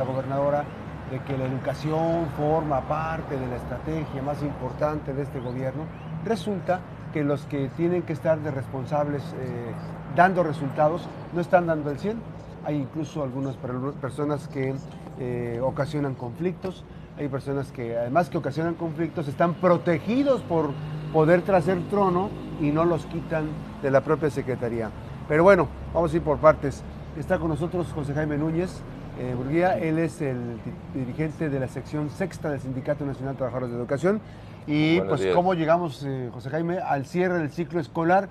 la gobernadora de que la educación forma parte de la estrategia más importante de este gobierno, resulta que los que tienen que estar de responsables eh, dando resultados no están dando el 100. Hay incluso algunas personas que eh, ocasionan conflictos, hay personas que además que ocasionan conflictos están protegidos por poder tras el trono y no los quitan de la propia Secretaría. Pero bueno, vamos a ir por partes. Está con nosotros José Jaime Núñez, eh, Burguía. Él es el dirigente de la sección sexta del Sindicato Nacional de Trabajadores de Educación. Y pues cómo llegamos, eh, José Jaime, al cierre del ciclo escolar,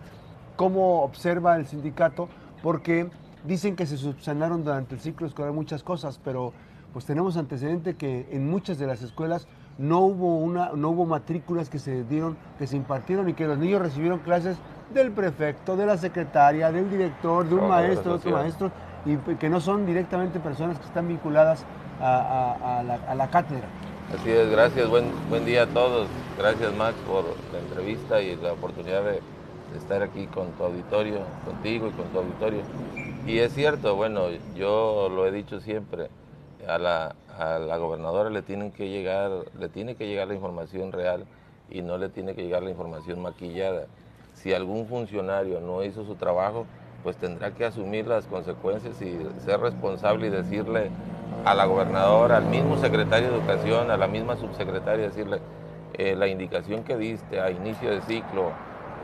cómo observa el sindicato, porque dicen que se subsanaron durante el ciclo escolar muchas cosas, pero pues tenemos antecedente que en muchas de las escuelas no hubo una no hubo matrículas que se dieron que se impartieron y que los niños recibieron clases del prefecto de la secretaria del director de un maestro de otro maestro y que no son directamente personas que están vinculadas a, la, cátedra. Así es, gracias, buen, buen día a todos. Gracias Max por la entrevista y la oportunidad de, estar aquí con tu auditorio, contigo y con tu auditorio. Y es cierto, bueno, yo lo he dicho siempre, a la, a la gobernadora le tienen que llegar, le tiene que llegar la información real y no le tiene que llegar la información maquillada. Si algún funcionario no hizo su trabajo, pues tendrá que asumir las consecuencias y ser responsable y decirle a la gobernadora, al mismo secretario de Educación, a la misma subsecretaria, decirle eh, la indicación que diste a inicio de ciclo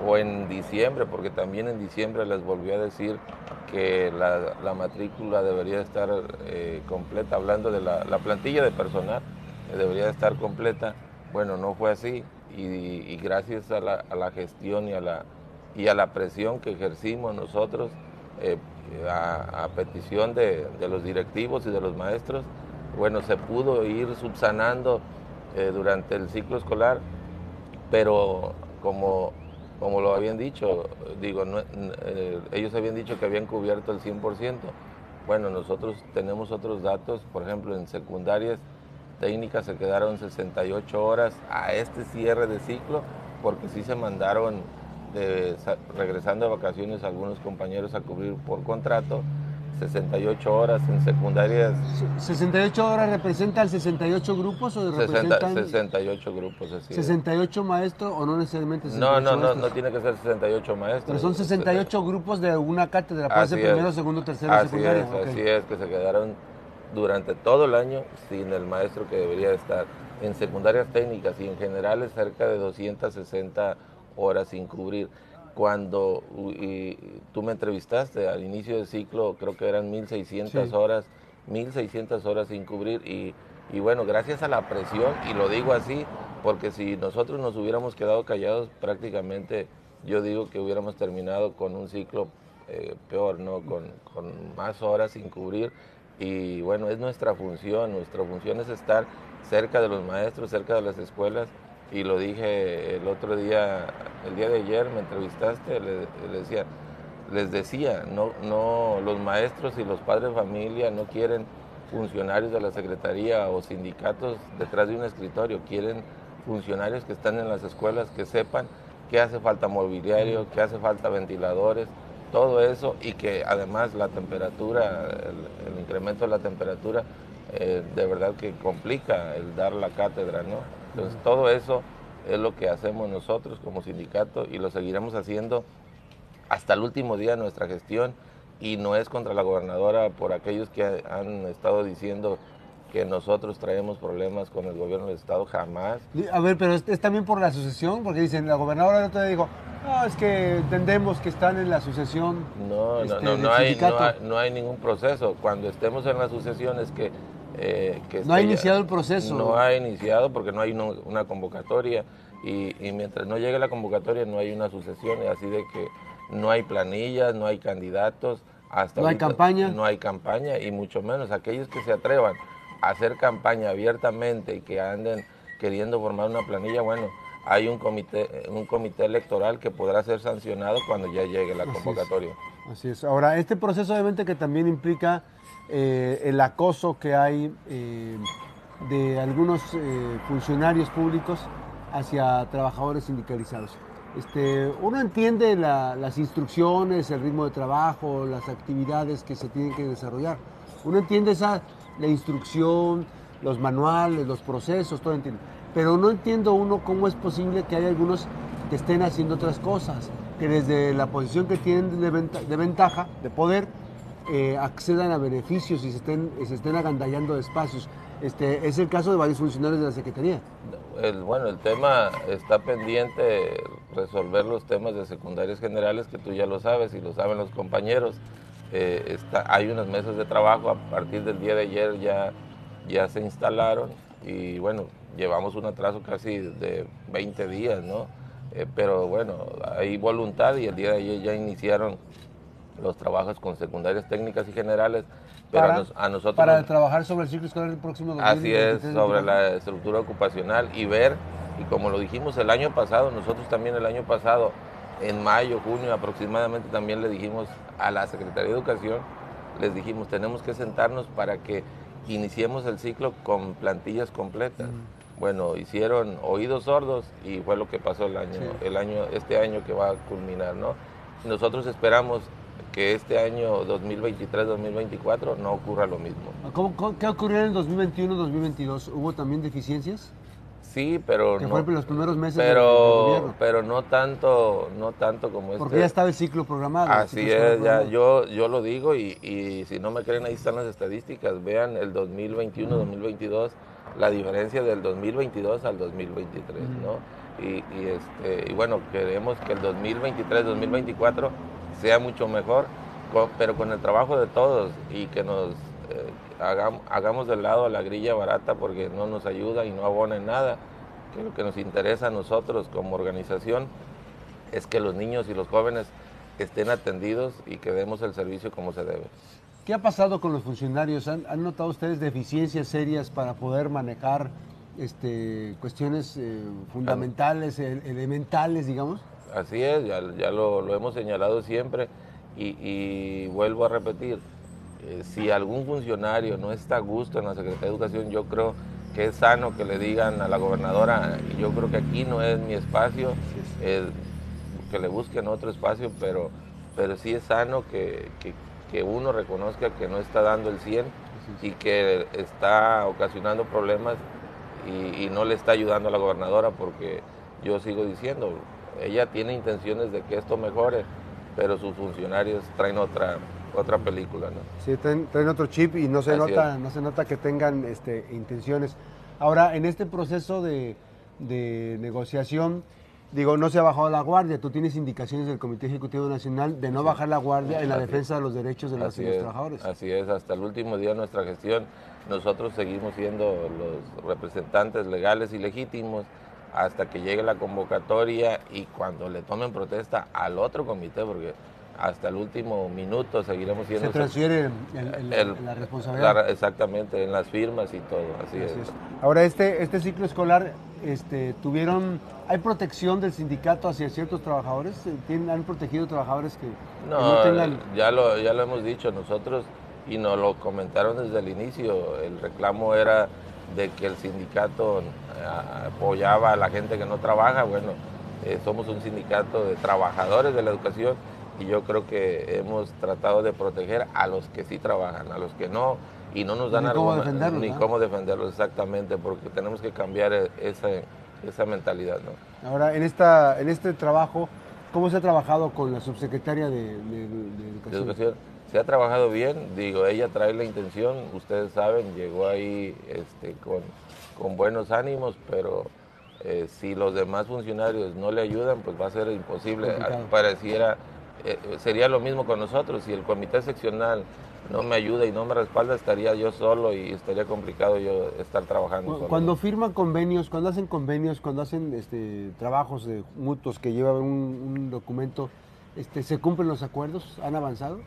o en diciembre, porque también en diciembre les volvió a decir que la, matrícula debería estar eh, completa, hablando de la, plantilla de personal, eh, debería estar completa. Bueno, no fue así y, gracias a la, a la gestión y a la y a la presión que ejercimos nosotros eh, a, petición de, los directivos y de los maestros, bueno, se pudo ir subsanando eh, durante el ciclo escolar, pero como, como lo habían dicho, digo, eh, ellos habían dicho que habían cubierto el 100%. Bueno, nosotros tenemos otros datos, por ejemplo, en secundarias técnicas se quedaron 68 horas a este cierre de ciclo, porque sí se mandaron regresando de vacaciones algunos compañeros a cubrir por contrato 68 horas en secundarias. ¿68 horas representan 68 grupos o representan 68 grupos, así 68 maestros o no necesariamente 68 No, no, no, no tiene que ser 68 maestros. Pero son 68 grupos de una cátedra, puede ser primero, segundo, tercero, así secundaria. Es, Así es, que se quedaron durante todo el año sin el maestro que debería estar. En secundarias técnicas y en general cerca de 260 horas sin cubrir. Cuando tú me entrevistaste al inicio del ciclo, creo que eran 1.600 horas, 1.600 horas sin cubrir y, y bueno, gracias a la presión, y lo digo así, porque si nosotros nos hubiéramos quedado callados, prácticamente yo digo que hubiéramos terminado con un ciclo eh, peor, ¿no? Con, con, más horas sin cubrir. Y bueno, es nuestra función, nuestra función es estar cerca de los maestros, cerca de las escuelas y lo dije el otro día, el día de ayer me entrevistaste, le, decía, les decía, no, no, los maestros y los padres de familia no quieren funcionarios de la Secretaría o sindicatos detrás de un escritorio, quieren funcionarios que están en las escuelas que sepan que hace falta mobiliario, que hace falta ventiladores, todo eso y que además la temperatura, el, incremento de la temperatura, eh, de verdad que complica el dar la cátedra, ¿no? Entonces, todo eso es lo que hacemos nosotros como sindicato y lo seguiremos haciendo hasta el último día de nuestra gestión y no es contra la gobernadora por aquellos que han estado diciendo que nosotros traemos problemas con el gobierno del Estado, jamás. A ver, pero es, también por la asociación, porque dicen, la gobernadora no te dijo, no, es que entendemos que están en la asociación. No, no, este, no, no, hay, no, hay, no hay ningún proceso. Cuando estemos en la asociación es que eh, no ha iniciado el proceso. No ha iniciado porque no hay una convocatoria y, mientras no llegue la convocatoria no hay una sucesión, así de que no hay planillas, no hay candidatos. Hasta no hay campaña. No hay campaña y mucho menos aquellos que se atrevan a hacer campaña abiertamente y que anden queriendo formar una planilla, bueno, hay un comité, un comité electoral que podrá ser sancionado cuando ya llegue la convocatoria. Así es. Ahora, este proceso obviamente que también implica eh, el acoso que hay eh, de algunos eh, funcionarios públicos hacia trabajadores sindicalizados. Este, uno entiende las instrucciones, el ritmo de trabajo, las actividades que se tienen que desarrollar. Uno entiende esa la instrucción, los manuales, los procesos, todo entiendo. Pero no entiendo uno cómo es posible que hay algunos que estén haciendo otras cosas, que desde la posición que tienen de, ventaja, de poder, eh, accedan a beneficios y se estén, se estén agandallando de espacios. Este, es el caso de varios funcionarios de la Secretaría. El, bueno, el tema está pendiente, resolver los temas de secundarias generales, que tú ya lo sabes y lo saben los compañeros. Eh, está, hay unas mesas de trabajo, a partir del día de ayer ya, ya se instalaron y bueno, llevamos un atraso casi de 20 días, ¿no? Eh, pero bueno, hay voluntad y el día de ayer ya iniciaron los trabajos con secundarias técnicas y generales. Pero para, a, nosotros. Para trabajar sobre el ciclo escolar el próximo 2023, Así es, sobre la estructura ocupacional y ver, y como lo dijimos el año pasado, nosotros también el año pasado, en mayo, junio aproximadamente, también le dijimos a la Secretaría de Educación, les dijimos, tenemos que sentarnos para que iniciemos el ciclo con plantillas completas bueno, hicieron oídos sordos y fue lo que pasó el año, el año, este año que va a culminar, ¿no? Nosotros esperamos que este año 2023-2024 no ocurra lo mismo. qué ocurrió en el 2021-2022? ¿Hubo también deficiencias? Sí, pero que no. Fue los primeros meses pero, gobierno. Pero no tanto, no tanto como este. Porque ya estaba el ciclo programado. Así es, ya yo, yo lo digo y, y si no me creen ahí están las estadísticas. Vean el 2021-2022 la diferencia del 2022 al 2023, ¿no? Y, este, y bueno, queremos que el 2023-2024 sea mucho mejor, pero con el trabajo de todos y que nos eh, hagamos, hagamos de lado la grilla barata porque no nos ayuda y no abona en nada. Que lo que nos interesa a nosotros como organización es que los niños y los jóvenes estén atendidos y que demos el servicio como se debe. ¿Qué ha pasado con los funcionarios? ¿Han, notado ustedes deficiencias serias para poder manejar este, cuestiones eh, fundamentales, elementales, digamos? Así es, ya, lo, hemos señalado siempre y, vuelvo a repetir, eh, si algún funcionario no está a gusto en la Secretaría de Educación, yo creo que es sano que le digan a la gobernadora, yo creo que aquí no es mi espacio, que le busquen otro espacio, pero, pero sí es sano que, que uno reconozca que no está dando el 100 y que está ocasionando problemas y, no le está ayudando a la gobernadora porque yo sigo diciendo, ella tiene intenciones de que esto mejore, pero sus funcionarios traen otra otra película, ¿no? Sí, traen, otro chip y no se nota no se nota que tengan este, intenciones. Ahora, en este proceso de, de negociación, digo, no se ha bajado la guardia. Tú tienes indicaciones del Comité Ejecutivo Nacional de no bajar la guardia en la defensa de los derechos de los trabajadores. Así es, hasta el último día de nuestra gestión nosotros seguimos siendo los representantes legales y legítimos hasta que llegue la convocatoria y cuando le tomen protesta al otro comité, porque hasta el último minuto seguiremos siendo... Se transfiere la responsabilidad. exactamente, en las firmas y todo, así, es. Ahora, este, este ciclo escolar, este, tuvieron... ¿Hay protección del sindicato hacia ciertos trabajadores? ¿Han protegido trabajadores que no, tengan...? Ya lo, ya lo hemos dicho nosotros y nos lo comentaron desde el inicio. El reclamo era de que el sindicato eh, apoyaba a la gente que no trabaja. Bueno, eh, somos un sindicato de trabajadores de la educación y yo creo que hemos tratado de proteger a los que sí trabajan, a los que no, y no nos dan ni cómo defenderlos, ni cómo defenderlos exactamente, porque tenemos que cambiar e, esa, esa mentalidad. ¿no? Ahora, en, esta, en este trabajo, ¿cómo se ha trabajado con la subsecretaria de, educación? Se ha trabajado bien, digo, ella trae la intención, ustedes saben, llegó ahí este, con, con buenos ánimos, pero eh, si los demás funcionarios no le ayudan, pues va a ser imposible. Pareciera eh, sería lo mismo con nosotros. Si el comité seccional no me ayuda y no me respalda, estaría yo solo y estaría complicado yo estar trabajando. Cuando, firman convenios, cuando hacen convenios, cuando hacen este, trabajos de mutuos que llevan un, documento, este, ¿se cumplen los acuerdos? ¿Han avanzado?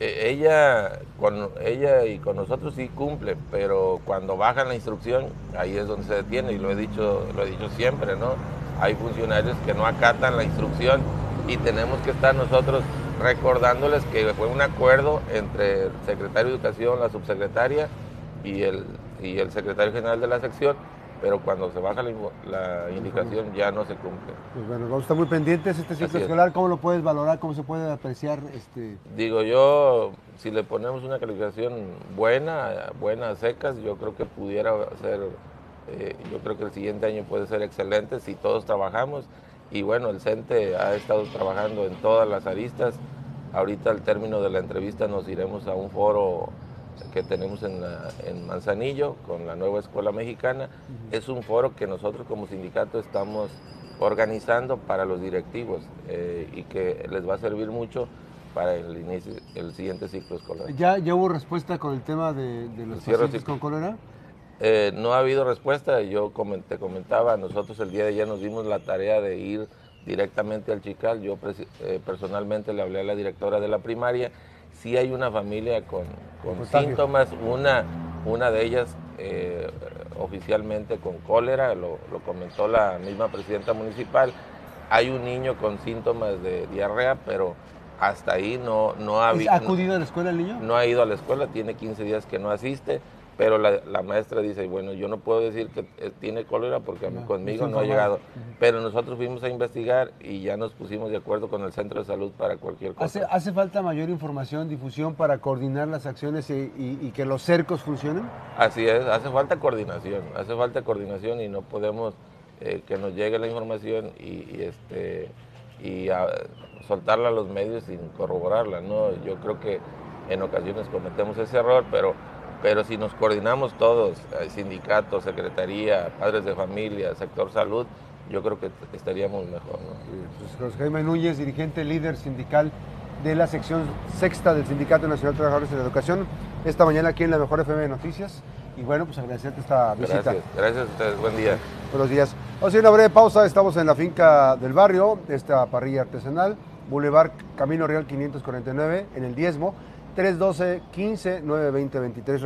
E, ella, con ella y con nosotros sí cumplen, pero cuando bajan la instrucción, ahí es donde se detiene y lo he dicho, lo he dicho siempre, ¿no? Hay funcionarios que no acatan la instrucción y tenemos que estar nosotros recordándoles que fue un acuerdo entre el secretario de Educación, la subsecretaria y el, y el secretario general de la sección pero cuando se baja la, indicación ya no se cumple. Pues bueno, vamos a estar muy pendientes este ciclo escolar, ¿cómo lo puedes valorar, cómo se puede apreciar? este Digo yo, si le ponemos una calificación buena, buena, secas, yo creo que pudiera ser, eh, yo creo que el siguiente año puede ser excelente si todos trabajamos y bueno, el CENTE ha estado trabajando en todas las aristas. Ahorita al término de la entrevista nos iremos a un foro que tenemos en, Manzanillo con la nueva escuela mexicana. Es un foro que nosotros como sindicato estamos organizando para los directivos eh, y que les va a servir mucho para el inicio, el siguiente ciclo escolar. ¿Ya, ya hubo respuesta con el tema de, los pacientes con cólera? Eh, no ha habido respuesta. Yo te comentaba, nosotros el día de ayer nos dimos la tarea de ir directamente al Chical. Yo eh, personalmente le hablé a la directora de la primaria sí hay una familia con, síntomas, una, una de ellas eh, oficialmente con cólera, lo, comentó la misma presidenta municipal. Hay un niño con síntomas de diarrea, pero hasta ahí no, no ha ¿Ha acudido a la escuela el niño? No ha ido a la escuela, tiene 15 días que no asiste pero la, maestra dice, bueno, yo no puedo decir que eh, tiene cólera porque a mí, conmigo no ha llegado, pero nosotros fuimos a investigar y ya nos pusimos de acuerdo con el centro de salud para cualquier cosa. ¿Hace, hace falta mayor información, difusión para coordinar las acciones y, que los cercos funcionen? Así es, hace falta coordinación, hace falta coordinación y no podemos eh, que nos llegue la información y, este y soltarla a los medios sin corroborarla, ¿no? Yo creo que en ocasiones cometemos ese error, pero pero si nos coordinamos todos, eh, sindicato, secretaría, padres de familia, sector salud, yo creo que estaríamos mejor. ¿no? Pues Jaime Núñez, dirigente líder sindical de la sección sexta del Sindicato Nacional de Trabajadores en la Educación, esta mañana aquí en la Mejor FM de Noticias. Y bueno, pues agradecerte esta visita. Gracias, gracias a ustedes, buen día. Buenos días. Vamos a una breve pausa, estamos en la finca del barrio, esta parrilla artesanal, Boulevard Camino Real 549, en el Diezmo. 312 15 920 23